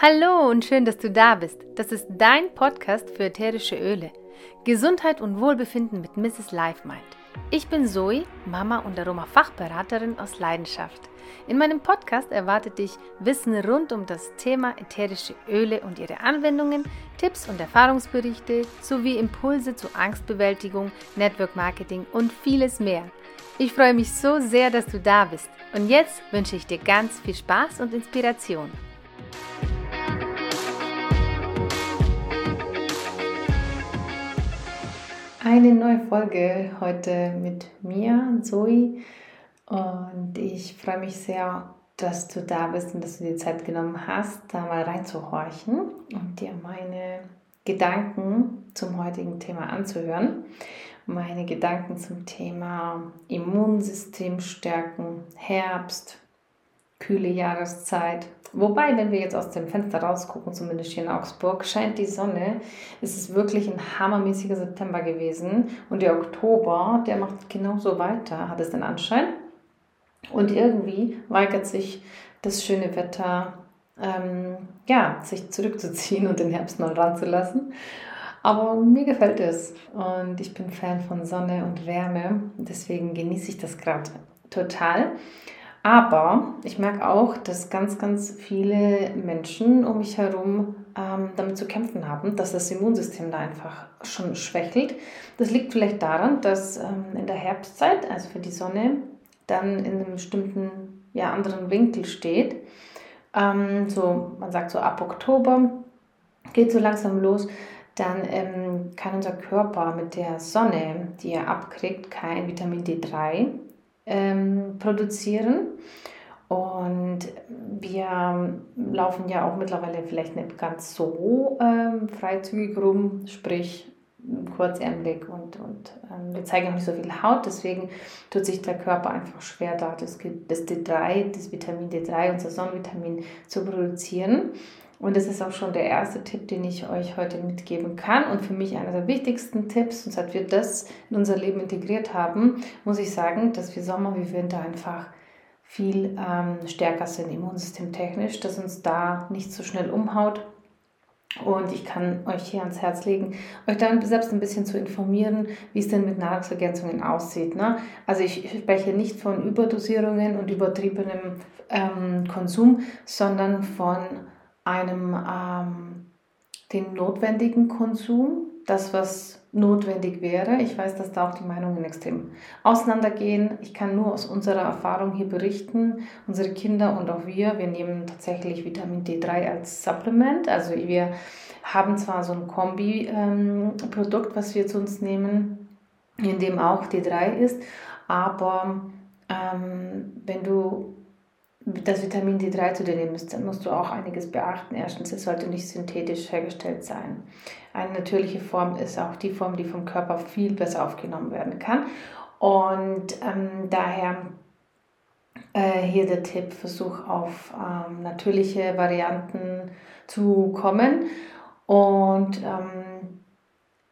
Hallo und schön, dass du da bist. Das ist dein Podcast für ätherische Öle. Gesundheit und Wohlbefinden mit Mrs. Lifemind. Ich bin Zoe, Mama und Aroma-Fachberaterin aus Leidenschaft. In meinem Podcast erwartet dich Wissen rund um das Thema ätherische Öle und ihre Anwendungen, Tipps und Erfahrungsberichte sowie Impulse zur Angstbewältigung, Network Marketing und vieles mehr. Ich freue mich so sehr, dass du da bist. Und jetzt wünsche ich dir ganz viel Spaß und Inspiration. Eine neue Folge heute mit mir, Zoe. Und ich freue mich sehr, dass du da bist und dass du dir Zeit genommen hast, da mal reinzuhorchen und dir meine Gedanken zum heutigen Thema anzuhören. Meine Gedanken zum Thema Immunsystem stärken, Herbst, kühle Jahreszeit. Wobei, wenn wir jetzt aus dem Fenster rausgucken, zumindest hier in Augsburg, scheint die Sonne. Es ist wirklich ein hammermäßiger September gewesen. Und der Oktober, der macht genauso weiter, hat es den Anschein. Und irgendwie weigert sich das schöne Wetter, ähm, ja, sich zurückzuziehen und den Herbst mal ranzulassen. Aber mir gefällt es und ich bin Fan von Sonne und Wärme. Deswegen genieße ich das gerade total. Aber ich merke auch, dass ganz, ganz viele Menschen um mich herum ähm, damit zu kämpfen haben, dass das Immunsystem da einfach schon schwächelt. Das liegt vielleicht daran, dass ähm, in der Herbstzeit, also für die Sonne, dann in einem bestimmten ja, anderen Winkel steht. Ähm, so, man sagt so ab Oktober geht so langsam los dann ähm, kann unser Körper mit der Sonne, die er abkriegt, kein Vitamin D3 ähm, produzieren. Und wir laufen ja auch mittlerweile vielleicht nicht ganz so ähm, freizügig rum, sprich kurzärmelig und, und ähm, wir zeigen auch nicht so viel Haut, deswegen tut sich der Körper einfach schwer, da das, das D3, das Vitamin D3, unser Sonnenvitamin zu produzieren. Und das ist auch schon der erste Tipp, den ich euch heute mitgeben kann. Und für mich einer der wichtigsten Tipps. Und seit wir das in unser Leben integriert haben, muss ich sagen, dass wir Sommer wie Winter einfach viel ähm, stärker sind immunsystemtechnisch, dass uns da nicht so schnell umhaut. Und ich kann euch hier ans Herz legen, euch dann selbst ein bisschen zu informieren, wie es denn mit Nahrungsergänzungen aussieht. Ne? Also ich spreche nicht von Überdosierungen und übertriebenem ähm, Konsum, sondern von einem ähm, den notwendigen Konsum, das was notwendig wäre. Ich weiß, dass da auch die Meinungen extrem auseinandergehen. Ich kann nur aus unserer Erfahrung hier berichten. Unsere Kinder und auch wir, wir nehmen tatsächlich Vitamin D3 als Supplement. Also wir haben zwar so ein Kombi-Produkt, ähm, was wir zu uns nehmen, in dem auch D3 ist, aber ähm, wenn du das Vitamin D3 zu dir nimmst, dann musst du auch einiges beachten. Erstens, es sollte nicht synthetisch hergestellt sein. Eine natürliche Form ist auch die Form, die vom Körper viel besser aufgenommen werden kann. Und ähm, daher äh, hier der Tipp, versuch auf ähm, natürliche Varianten zu kommen. Und ähm,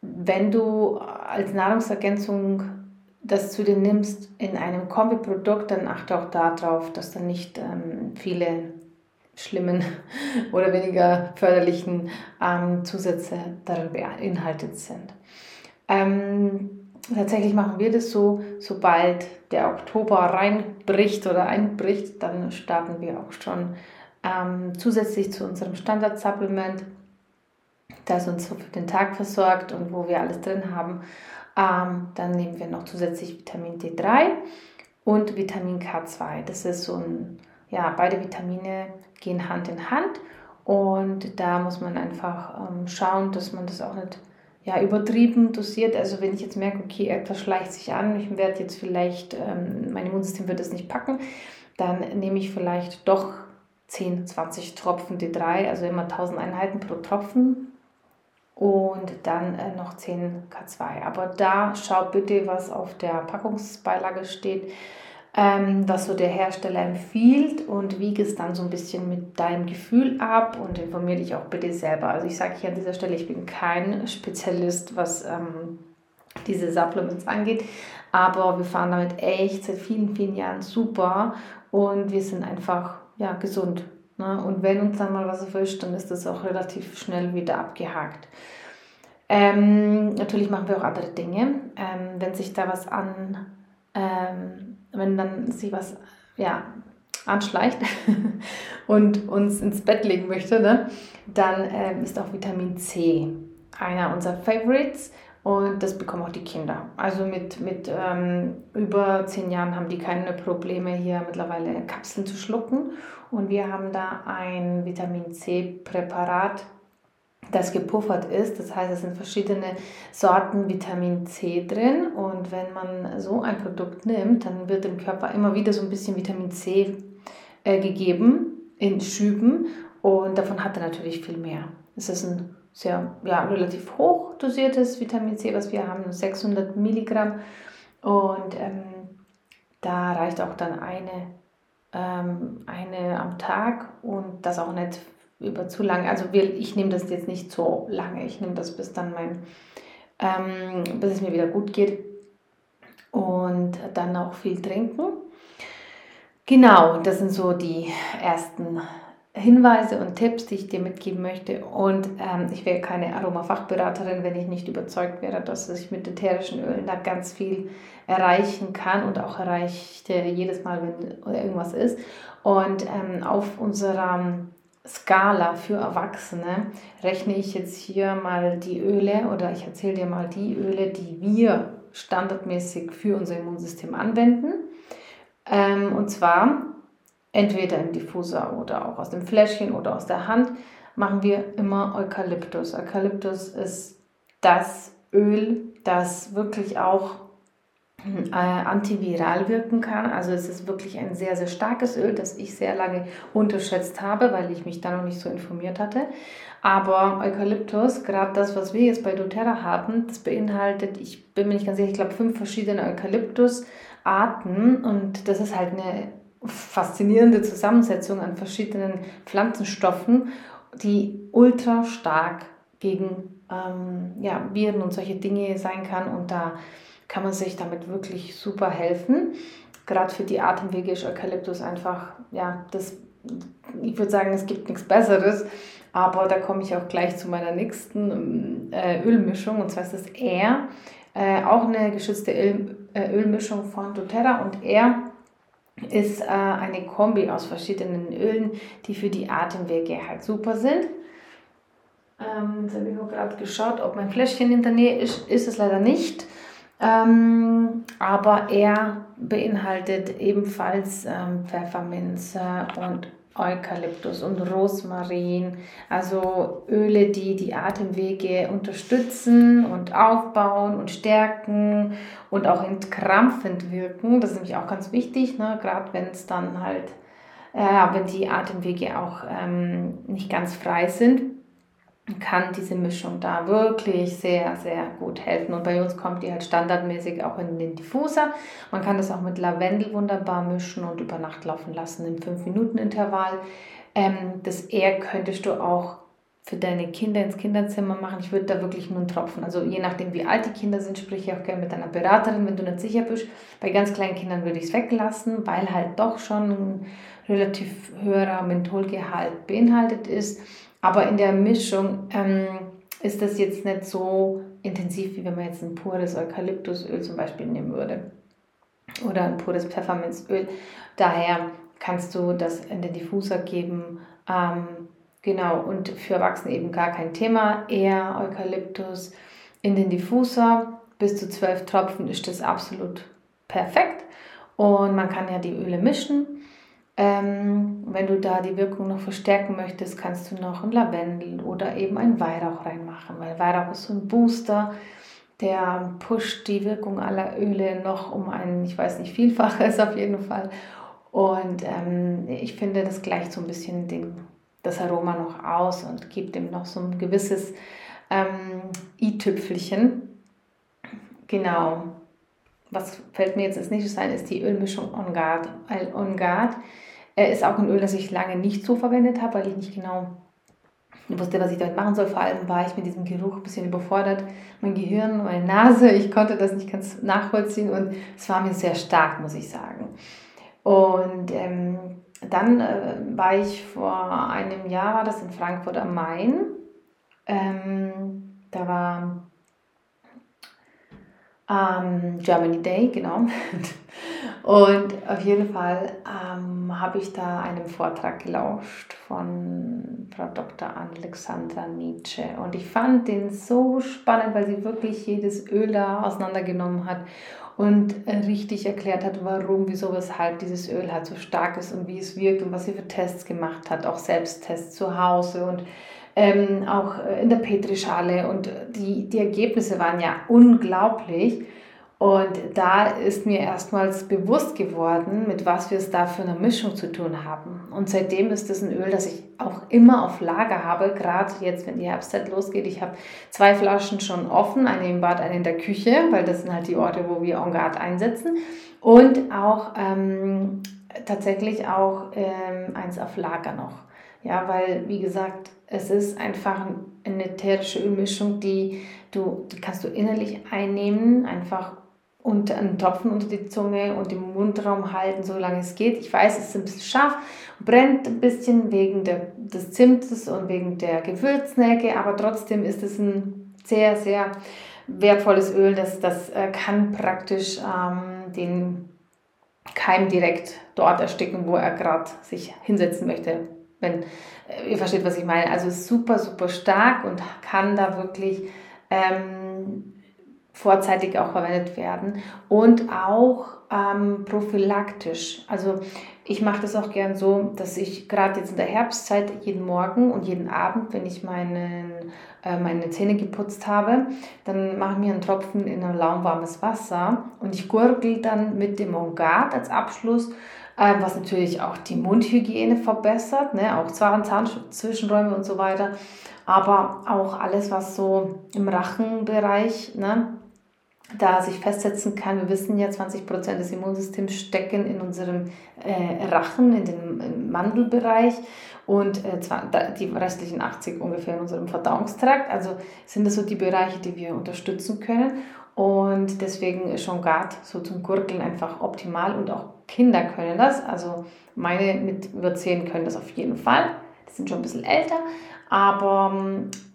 wenn du als Nahrungsergänzung das zu dir nimmst in einem Kombiprodukt, dann achte auch darauf, dass da nicht ähm, viele schlimmen oder weniger förderlichen ähm, Zusätze darin beinhaltet sind. Ähm, tatsächlich machen wir das so, sobald der Oktober reinbricht oder einbricht, dann starten wir auch schon ähm, zusätzlich zu unserem Standard-Supplement, das uns so für den Tag versorgt und wo wir alles drin haben, ähm, dann nehmen wir noch zusätzlich Vitamin D3 und Vitamin K2. Das ist so ein, ja, beide Vitamine gehen Hand in Hand und da muss man einfach ähm, schauen, dass man das auch nicht ja, übertrieben dosiert. Also wenn ich jetzt merke, okay, etwas schleicht sich an, ich werde jetzt vielleicht, ähm, mein Immunsystem wird es nicht packen, dann nehme ich vielleicht doch 10, 20 Tropfen D3, also immer 1000 Einheiten pro Tropfen und dann äh, noch 10 K2. Aber da schau bitte, was auf der Packungsbeilage steht, ähm, was so der Hersteller empfiehlt und wiege es dann so ein bisschen mit deinem Gefühl ab und informiere dich auch bitte selber. Also ich sage hier an dieser Stelle, ich bin kein Spezialist, was ähm, diese Supplements angeht, aber wir fahren damit echt seit vielen, vielen Jahren super und wir sind einfach ja, gesund Ne? Und wenn uns dann mal was erwischt, dann ist das auch relativ schnell wieder abgehakt. Ähm, natürlich machen wir auch andere Dinge. Ähm, wenn sich da was an, ähm, wenn dann sich was ja, anschleicht und uns ins Bett legen möchte, ne, dann ähm, ist auch Vitamin C einer unserer Favorites und das bekommen auch die Kinder. Also mit, mit ähm, über zehn Jahren haben die keine Probleme, hier mittlerweile Kapseln zu schlucken. Und wir haben da ein Vitamin C-Präparat, das gepuffert ist. Das heißt, es sind verschiedene Sorten Vitamin C drin. Und wenn man so ein Produkt nimmt, dann wird dem Körper immer wieder so ein bisschen Vitamin C äh, gegeben in Schüben. Und davon hat er natürlich viel mehr. Es ist ein sehr ja, relativ hoch dosiertes Vitamin C, was wir haben, 600 Milligramm. Und ähm, da reicht auch dann eine, ähm, eine am Tag und das auch nicht über zu lange. Also wir, ich nehme das jetzt nicht so lange. Ich nehme das bis dann mein, ähm, bis es mir wieder gut geht. Und dann auch viel trinken. Genau, das sind so die ersten Hinweise und Tipps, die ich dir mitgeben möchte. Und ähm, ich wäre keine Aromafachberaterin, wenn ich nicht überzeugt wäre, dass ich mit ätherischen Ölen da ganz viel erreichen kann und auch erreichte jedes Mal, wenn irgendwas ist. Und ähm, auf unserer Skala für Erwachsene rechne ich jetzt hier mal die Öle oder ich erzähle dir mal die Öle, die wir standardmäßig für unser Immunsystem anwenden. Ähm, und zwar entweder im Diffuser oder auch aus dem Fläschchen oder aus der Hand, machen wir immer Eukalyptus. Eukalyptus ist das Öl, das wirklich auch äh, antiviral wirken kann. Also es ist wirklich ein sehr, sehr starkes Öl, das ich sehr lange unterschätzt habe, weil ich mich da noch nicht so informiert hatte. Aber Eukalyptus, gerade das, was wir jetzt bei doTERRA haben, das beinhaltet, ich bin mir nicht ganz sicher, ich glaube fünf verschiedene Eukalyptusarten und das ist halt eine faszinierende Zusammensetzung an verschiedenen Pflanzenstoffen, die ultra stark gegen ähm, ja, Viren und solche Dinge sein kann. Und da kann man sich damit wirklich super helfen. Gerade für die Atemwege ist Eukalyptus einfach, ja, das, ich würde sagen, es gibt nichts Besseres. Aber da komme ich auch gleich zu meiner nächsten äh, Ölmischung. Und zwar ist das Air, äh, auch eine geschützte Öl, äh, Ölmischung von doTERRA. Und Air ist äh, eine Kombi aus verschiedenen Ölen, die für die Atemwege halt super sind. Ähm, jetzt habe ich nur gerade geschaut, ob mein Fläschchen in der Nähe ist. Ist es leider nicht. Ähm, aber er beinhaltet ebenfalls ähm, Pfefferminze und Eukalyptus und Rosmarin, also Öle, die die Atemwege unterstützen und aufbauen und stärken und auch entkrampfend wirken. Das ist nämlich auch ganz wichtig, ne? gerade wenn es dann halt, äh, wenn die Atemwege auch ähm, nicht ganz frei sind kann diese Mischung da wirklich sehr, sehr gut helfen. Und bei uns kommt die halt standardmäßig auch in den Diffuser. Man kann das auch mit Lavendel wunderbar mischen und über Nacht laufen lassen im 5-Minuten-Intervall. Ähm, das eher könntest du auch für deine Kinder ins Kinderzimmer machen. Ich würde da wirklich nur einen Tropfen. Also je nachdem, wie alt die Kinder sind, sprich ich auch gerne mit deiner Beraterin, wenn du nicht sicher bist. Bei ganz kleinen Kindern würde ich es weglassen, weil halt doch schon ein relativ höherer Mentholgehalt beinhaltet ist. Aber in der Mischung ähm, ist das jetzt nicht so intensiv, wie wenn man jetzt ein pures Eukalyptusöl zum Beispiel nehmen würde. Oder ein pures Pfefferminzöl. Daher kannst du das in den Diffuser geben. Ähm, genau, und für Erwachsene eben gar kein Thema. Eher Eukalyptus in den Diffuser. Bis zu zwölf Tropfen ist das absolut perfekt. Und man kann ja die Öle mischen. Ähm, wenn du da die Wirkung noch verstärken möchtest, kannst du noch ein Lavendel oder eben ein Weihrauch reinmachen, weil Weihrauch ist so ein Booster, der pusht die Wirkung aller Öle noch um ein, ich weiß nicht, Vielfaches auf jeden Fall. Und ähm, ich finde, das gleicht so ein bisschen den, das Aroma noch aus und gibt dem noch so ein gewisses ähm, i-Tüpfelchen. Genau. Was fällt mir jetzt als nächstes ein, ist die Ölmischung On Guard. On Guard äh, ist auch ein Öl, das ich lange nicht so verwendet habe, weil ich nicht genau wusste, was ich damit machen soll. Vor allem war ich mit diesem Geruch ein bisschen überfordert. Mein Gehirn, meine Nase, ich konnte das nicht ganz nachvollziehen und es war mir sehr stark, muss ich sagen. Und ähm, dann äh, war ich vor einem Jahr, war das in Frankfurt am Main. Ähm, da war ähm, Germany Day, genau. Und auf jeden Fall ähm, habe ich da einem Vortrag gelauscht von Frau Dr. Alexandra Nietzsche. Und ich fand den so spannend, weil sie wirklich jedes Öl da auseinandergenommen hat und richtig erklärt hat, warum, wieso, weshalb dieses Öl halt so stark ist und wie es wirkt und was sie für Tests gemacht hat, auch Selbsttests zu Hause und ähm, auch in der Petrischale. Und die, die Ergebnisse waren ja unglaublich. Und da ist mir erstmals bewusst geworden, mit was wir es da für eine Mischung zu tun haben. Und seitdem ist das ein Öl, das ich auch immer auf Lager habe, gerade jetzt, wenn die Herbstzeit losgeht. Ich habe zwei Flaschen schon offen, eine im Bad, eine in der Küche, weil das sind halt die Orte, wo wir En Garde einsetzen. Und auch ähm, tatsächlich auch ähm, eins auf Lager noch. Ja, weil, wie gesagt, es ist einfach eine ätherische Ölmischung, die du, die kannst du innerlich einnehmen, einfach und einen Tropfen unter die Zunge und im Mundraum halten, solange es geht. Ich weiß, es ist ein bisschen scharf, brennt ein bisschen wegen der, des Zimtes und wegen der Gewürznelke, aber trotzdem ist es ein sehr, sehr wertvolles Öl. Das, das äh, kann praktisch ähm, den Keim direkt dort ersticken, wo er gerade sich hinsetzen möchte. Wenn äh, ihr versteht, was ich meine. Also super, super stark und kann da wirklich ähm, vorzeitig auch verwendet werden und auch ähm, prophylaktisch. Also ich mache das auch gern so, dass ich gerade jetzt in der Herbstzeit jeden Morgen und jeden Abend, wenn ich meinen, äh, meine Zähne geputzt habe, dann mache ich mir einen Tropfen in ein lauwarmes Wasser und ich gurgel dann mit dem Ongat als Abschluss äh, was natürlich auch die Mundhygiene verbessert, ne? auch Zahn, Zahnzwischenräume und so weiter, aber auch alles, was so im Rachenbereich ne? da sich festsetzen kann. Wir wissen ja, 20% des Immunsystems stecken in unserem äh, Rachen, in dem Mandelbereich und äh, die restlichen 80 ungefähr in unserem Verdauungstrakt. Also sind das so die Bereiche, die wir unterstützen können. Und deswegen ist schon Gart so zum Gurgeln einfach optimal und auch Kinder können das. Also meine mit über 10 können das auf jeden Fall. Die sind schon ein bisschen älter. Aber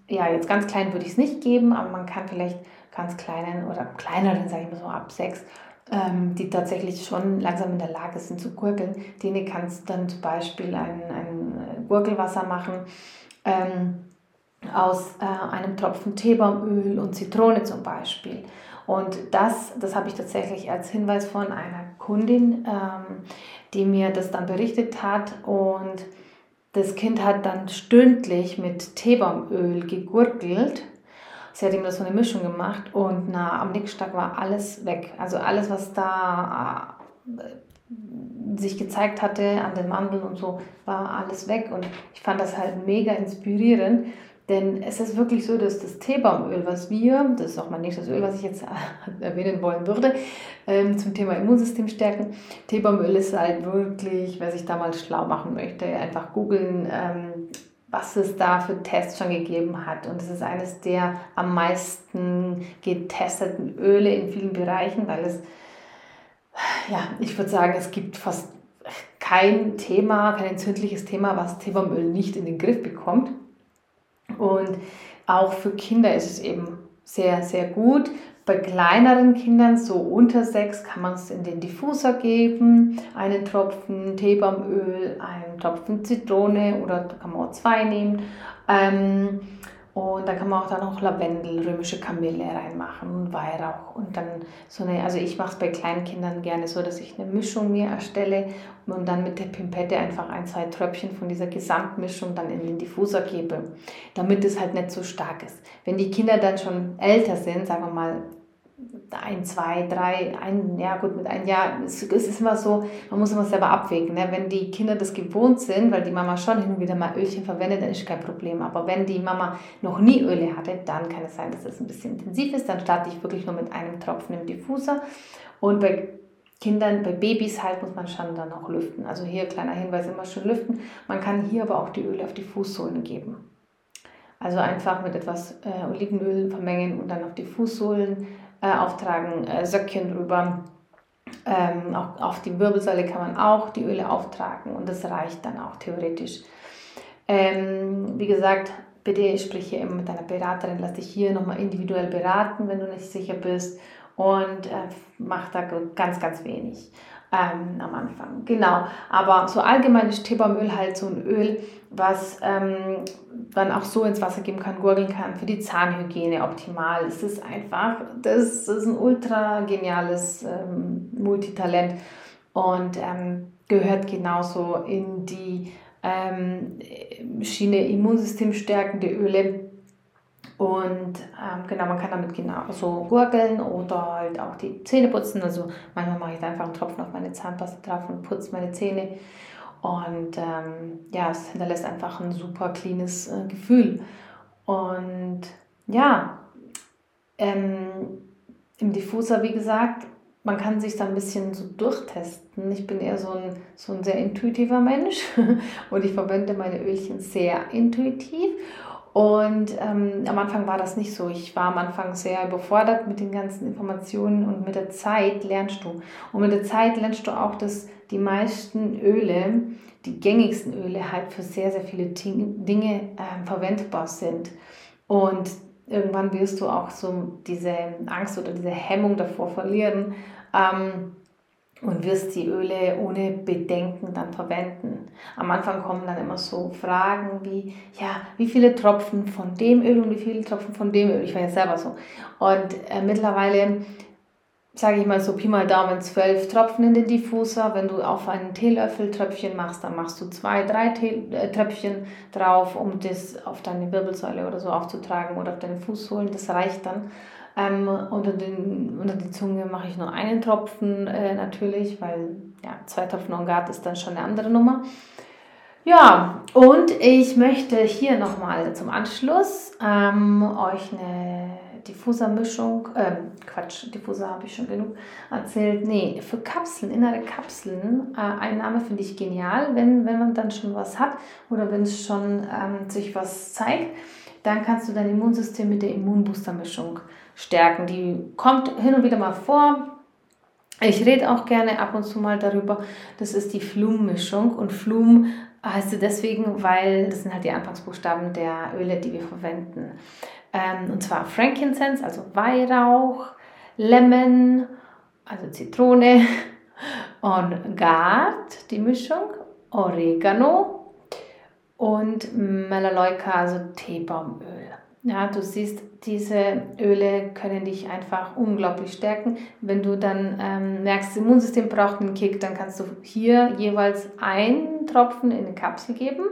ja, jetzt ganz klein würde ich es nicht geben, aber man kann vielleicht ganz kleinen oder kleineren, sage ich mal so ab sechs, ähm, die tatsächlich schon langsam in der Lage sind zu gurgeln. Denen kannst du dann zum Beispiel ein, ein Gurgelwasser machen ähm, aus äh, einem Tropfen Teebaumöl und Zitrone zum Beispiel. Und das, das habe ich tatsächlich als Hinweis von einer Kundin, ähm, die mir das dann berichtet hat und das Kind hat dann stündlich mit Teebaumöl gegurgelt Sie hat ihm das so eine Mischung gemacht und na, am nächsten Tag war alles weg. Also alles, was da äh, sich gezeigt hatte an den Mandeln und so, war alles weg. Und ich fand das halt mega inspirierend. Denn es ist wirklich so, dass das Teebaumöl, was wir, das ist auch mein nächstes Öl, was ich jetzt erwähnen wollen würde, ähm, zum Thema Immunsystem stärken. Teebaumöl ist halt wirklich, wer sich da mal schlau machen möchte, einfach googeln, ähm, was es da für Tests schon gegeben hat. Und es ist eines der am meisten getesteten Öle in vielen Bereichen, weil es, ja, ich würde sagen, es gibt fast kein Thema, kein entzündliches Thema, was Teebaumöl nicht in den Griff bekommt. Und auch für Kinder ist es eben sehr, sehr gut. Bei kleineren Kindern, so unter sechs, kann man es in den Diffuser geben, einen Tropfen Teebaumöl, einen Tropfen Zitrone oder kann man auch zwei nehmen. Ähm, und da kann man auch dann noch Lavendel, römische Kamille reinmachen und Weihrauch. Und dann so eine, also ich mache es bei kleinen Kindern gerne so, dass ich eine Mischung mir erstelle und dann mit der Pimpette einfach ein, zwei Tröpfchen von dieser Gesamtmischung dann in den Diffuser gebe, damit es halt nicht so stark ist. Wenn die Kinder dann schon älter sind, sagen wir mal ein, zwei, drei, ein, ja gut, mit einem Jahr, es, es ist immer so, man muss immer selber abwägen. Ne? Wenn die Kinder das gewohnt sind, weil die Mama schon hin und wieder mal Ölchen verwendet, dann ist kein Problem. Aber wenn die Mama noch nie Öle hatte, dann kann es sein, dass es ein bisschen intensiv ist. Dann starte ich wirklich nur mit einem Tropfen im Diffuser. Und bei Kindern, bei Babys halt muss man schon dann auch lüften. Also hier kleiner Hinweis, immer schön lüften. Man kann hier aber auch die Öle auf die Fußsohlen geben. Also einfach mit etwas äh, Olivenöl vermengen und dann auf die Fußsohlen äh, auftragen, äh, Söckchen drüber Ähm, auch auf die Wirbelsäule kann man auch die Öle auftragen und das reicht dann auch theoretisch. Ähm, wie gesagt, bitte sprich hier immer mit deiner Beraterin, lass dich hier nochmal individuell beraten, wenn du nicht sicher bist und äh, mach da ganz, ganz wenig ähm, am Anfang. Genau, aber so allgemeines Teebaumöl halt so ein Öl, was ähm, man auch so ins Wasser geben kann, gurgeln kann, für die Zahnhygiene optimal. Es ist einfach, das ist ein ultra geniales ähm, Multitalent und ähm, gehört genauso in die ähm, Schiene Immunsystem stärkende Öle und ähm, genau, man kann damit genau so gurgeln oder halt auch die Zähne putzen. Also manchmal mache ich da einfach einen Tropfen auf meine Zahnpasta drauf und putze meine Zähne. Und ähm, ja, es hinterlässt einfach ein super cleanes äh, Gefühl. Und ja, ähm, im Diffuser, wie gesagt, man kann sich da ein bisschen so durchtesten. Ich bin eher so ein, so ein sehr intuitiver Mensch und ich verwende meine Ölchen sehr intuitiv. Und ähm, am Anfang war das nicht so. Ich war am Anfang sehr überfordert mit den ganzen Informationen und mit der Zeit lernst du. Und mit der Zeit lernst du auch, dass die meisten Öle, die gängigsten Öle halt für sehr, sehr viele Dinge äh, verwendbar sind. Und irgendwann wirst du auch so diese Angst oder diese Hemmung davor verlieren. Ähm, und wirst die Öle ohne Bedenken dann verwenden. Am Anfang kommen dann immer so Fragen wie, ja, wie viele Tropfen von dem Öl und wie viele Tropfen von dem Öl. Ich war ja selber so. Und äh, mittlerweile sage ich mal so Pi mal Daumen zwölf Tropfen in den Diffuser. Wenn du auf einen Teelöffel Tröpfchen machst, dann machst du zwei, drei Tee, äh, Tröpfchen drauf, um das auf deine Wirbelsäule oder so aufzutragen oder auf deine Fußsohlen. Das reicht dann. Ähm, unter, den, unter die Zunge mache ich nur einen Tropfen äh, natürlich, weil ja, zwei Tropfen Ongat ist dann schon eine andere Nummer. Ja, und ich möchte hier nochmal zum Anschluss ähm, euch eine Diffuser-Mischung, äh, Quatsch, Diffuser habe ich schon genug erzählt. Nee, für Kapseln, innere Kapseln, äh, Einnahme finde ich genial, wenn, wenn man dann schon was hat oder wenn es schon ähm, sich was zeigt, dann kannst du dein Immunsystem mit der Immunbooster-Mischung stärken. Die kommt hin und wieder mal vor. Ich rede auch gerne ab und zu mal darüber. Das ist die Flum-Mischung. Und Flum heißt sie deswegen, weil das sind halt die Anfangsbuchstaben der Öle, die wir verwenden. Ähm, und zwar Frankincense, also Weihrauch, Lemon, also Zitrone, und Gard, die Mischung, Oregano und Melaleuca, also Teebaumöl. Ja, du siehst, diese Öle können dich einfach unglaublich stärken. Wenn du dann ähm, merkst, das Immunsystem braucht einen Kick, dann kannst du hier jeweils einen Tropfen in eine Kapsel geben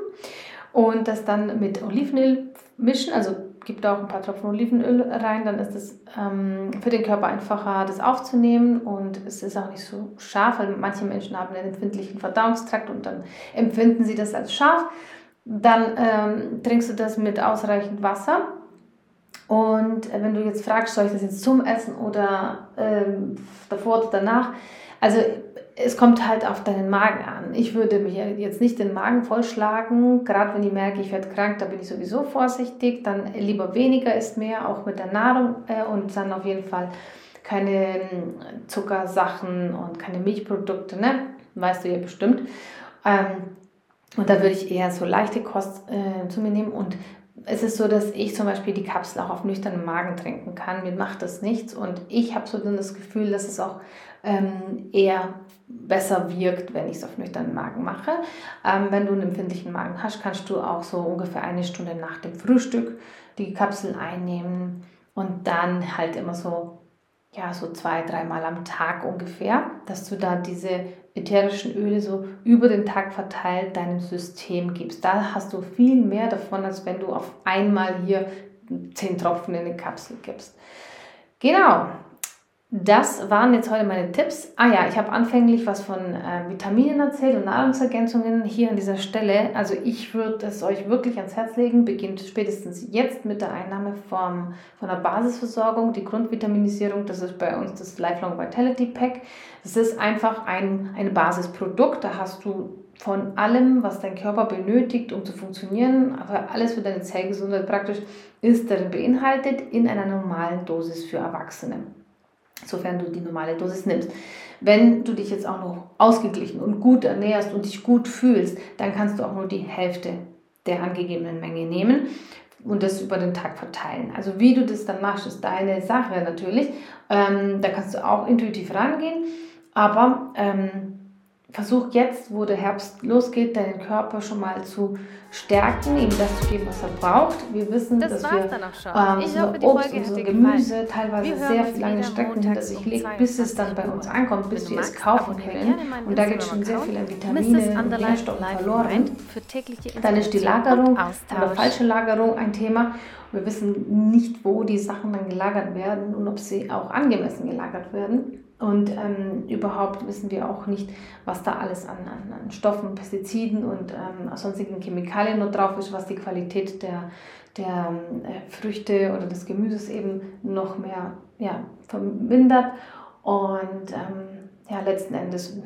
und das dann mit Olivenöl mischen. Also gib da auch ein paar Tropfen Olivenöl rein, dann ist es ähm, für den Körper einfacher, das aufzunehmen und es ist auch nicht so scharf, weil manche Menschen haben einen empfindlichen Verdauungstrakt und dann empfinden sie das als scharf. Dann ähm, trinkst du das mit ausreichend Wasser und wenn du jetzt fragst, soll ich das jetzt zum Essen oder ähm, davor oder danach, also es kommt halt auf deinen Magen an. Ich würde mir jetzt nicht den Magen vollschlagen, gerade wenn ich merke, ich werde krank, da bin ich sowieso vorsichtig. Dann lieber weniger ist mehr, auch mit der Nahrung äh, und dann auf jeden Fall keine ähm, Zuckersachen und keine Milchprodukte, ne? Weißt du ja bestimmt. Ähm, und da würde ich eher so leichte Kost äh, zu mir nehmen und es ist so, dass ich zum Beispiel die Kapsel auch auf nüchternen Magen trinken kann. Mir macht das nichts und ich habe so dann das Gefühl, dass es auch ähm, eher besser wirkt, wenn ich es auf nüchternen Magen mache. Ähm, wenn du einen empfindlichen Magen hast, kannst du auch so ungefähr eine Stunde nach dem Frühstück die Kapsel einnehmen und dann halt immer so ja, so zwei, dreimal am Tag ungefähr, dass du da diese ätherischen Öle so über den Tag verteilt deinem System gibst. Da hast du viel mehr davon, als wenn du auf einmal hier zehn Tropfen in eine Kapsel gibst. Genau, das waren jetzt heute meine Tipps. Ah ja, ich habe anfänglich was von äh, Vitaminen erzählt und Nahrungsergänzungen hier an dieser Stelle. Also ich würde es euch wirklich ans Herz legen. Beginnt spätestens jetzt mit der Einnahme vom, von der Basisversorgung, die Grundvitaminisierung. Das ist bei uns das Lifelong Vitality Pack. Das ist einfach ein, ein Basisprodukt. Da hast du von allem, was dein Körper benötigt, um zu funktionieren, aber alles für deine Zellgesundheit praktisch, ist darin beinhaltet in einer normalen Dosis für Erwachsene. Sofern du die normale Dosis nimmst. Wenn du dich jetzt auch noch ausgeglichen und gut ernährst und dich gut fühlst, dann kannst du auch nur die Hälfte der angegebenen Menge nehmen und das über den Tag verteilen. Also wie du das dann machst, ist deine Sache natürlich. Ähm, da kannst du auch intuitiv rangehen, aber ähm, versuch jetzt, wo der Herbst losgeht, deinen Körper schon mal zu stärken, ihm das zu geben, was er braucht. Wir wissen, das dass wir ähm, ich hoffe, Obst und so Gemüse teilweise sehr lange Strecken hinter sich legt, bis es dann bei uns ankommt, bis wir es kaufen können. Und da geht schon sehr viel an Vitamine und Nährstoffen verloren. Dann ist die Lagerung oder falsche Lagerung ein Thema. Wir wissen nicht, wo die Sachen dann gelagert werden und ob sie auch angemessen gelagert werden. Und ähm, überhaupt wissen wir auch nicht, was da alles an, an, an Stoffen, Pestiziden und ähm, sonstigen Chemikalien noch drauf ist, was die Qualität der, der äh, Früchte oder des Gemüses eben noch mehr ja, vermindert. Und ähm, ja, letzten Endes,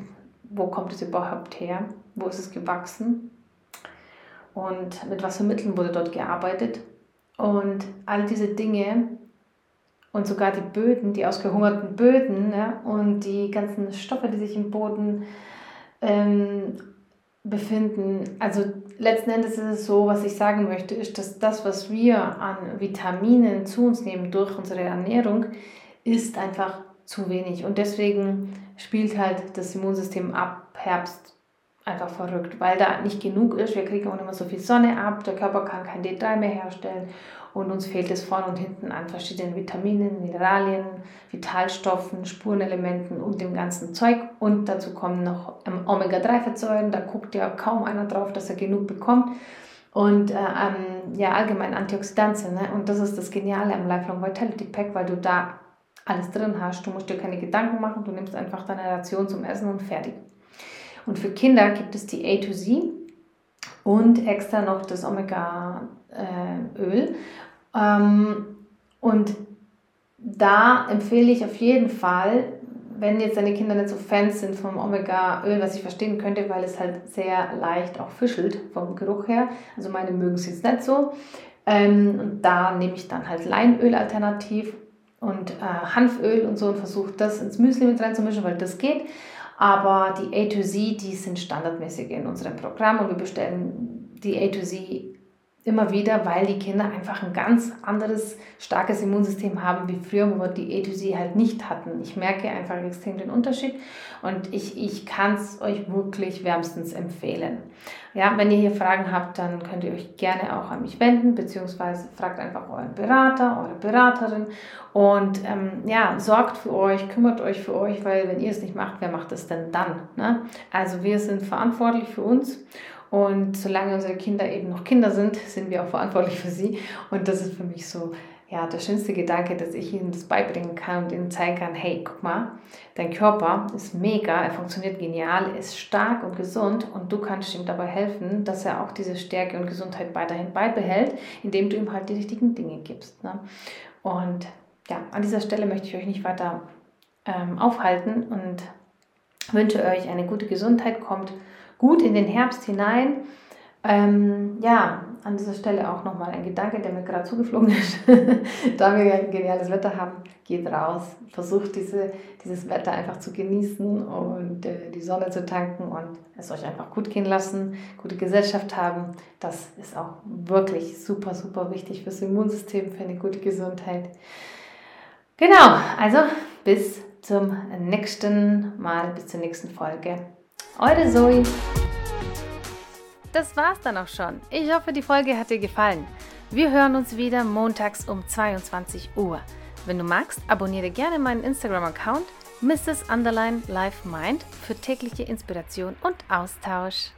wo kommt es überhaupt her? Wo ist es gewachsen? Und mit was für Mitteln wurde dort gearbeitet? Und all diese Dinge und sogar die Böden, die ausgehungerten Böden ja, und die ganzen Stoffe, die sich im Boden ähm, befinden. Also letzten Endes ist es so, was ich sagen möchte, ist, dass das, was wir an Vitaminen zu uns nehmen durch unsere Ernährung, ist einfach zu wenig. Und deswegen spielt halt das Immunsystem ab Herbst einfach verrückt, weil da nicht genug ist. Wir kriegen auch immer so viel Sonne ab, der Körper kann kein D3 mehr herstellen und uns fehlt es vorne und hinten an verschiedenen Vitaminen, Mineralien, Vitalstoffen, Spurenelementen und dem ganzen Zeug. Und dazu kommen noch ähm, Omega-3-Fettsäuren, da guckt ja kaum einer drauf, dass er genug bekommt. Und äh, ähm, ja, allgemein Antioxidantien. Ne? Und das ist das Geniale am Lifelong Vitality Pack, weil du da alles drin hast. Du musst dir keine Gedanken machen, du nimmst einfach deine Ration zum Essen und fertig. Und für Kinder gibt es die A to Z und extra noch das Omega-Öl. Ähm, und da empfehle ich auf jeden Fall, wenn jetzt deine Kinder nicht so Fans sind vom Omega-Öl, was ich verstehen könnte, weil es halt sehr leicht auch fischelt vom Geruch her. Also meine mögen es jetzt nicht so. Ähm, und da nehme ich dann halt Leinöl alternativ und äh, Hanföl und so und versuche das ins Müsli mit reinzumischen, weil das geht. Aber die A to Z, die sind standardmäßig in unserem Programm und wir bestellen die A to Z immer wieder, weil die Kinder einfach ein ganz anderes, starkes Immunsystem haben wie früher, wo wir die A to Z halt nicht hatten. Ich merke einfach extrem den Unterschied und ich, ich kann es euch wirklich wärmstens empfehlen. Ja, wenn ihr hier Fragen habt, dann könnt ihr euch gerne auch an mich wenden, beziehungsweise fragt einfach euren Berater, eure Beraterin und ähm, ja, sorgt für euch, kümmert euch für euch, weil wenn ihr es nicht macht, wer macht es denn dann? Ne? Also wir sind verantwortlich für uns und solange unsere Kinder eben noch Kinder sind, sind wir auch verantwortlich für sie. Und das ist für mich so, ja, der schönste Gedanke, dass ich ihnen das beibringen kann und ihnen zeigen kann, hey, guck mal, dein Körper ist mega, er funktioniert genial, ist stark und gesund und du kannst ihm dabei helfen, dass er auch diese Stärke und Gesundheit weiterhin beibehält, indem du ihm halt die richtigen Dinge gibst. Ne? Und ja, an dieser Stelle möchte ich euch nicht weiter ähm, aufhalten und wünsche euch eine gute Gesundheit, kommt gut in den Herbst hinein. Ähm, ja, an dieser Stelle auch nochmal ein Gedanke, der mir gerade zugeflogen ist. da wir ein geniales Wetter haben, geht raus, versucht diese, dieses Wetter einfach zu genießen und äh, die Sonne zu tanken und es euch einfach gut gehen lassen, gute Gesellschaft haben. Das ist auch wirklich super, super wichtig fürs Immunsystem, für eine gute Gesundheit. Genau, also bis zum nächsten Mal, bis zur nächsten Folge. Eure Zoe. Das war's dann auch schon. Ich hoffe, die Folge hat dir gefallen. Wir hören uns wieder montags um 22 Uhr. Wenn du magst, abonniere gerne meinen Instagram-Account Mrs. Underline Life Mind für tägliche Inspiration und Austausch.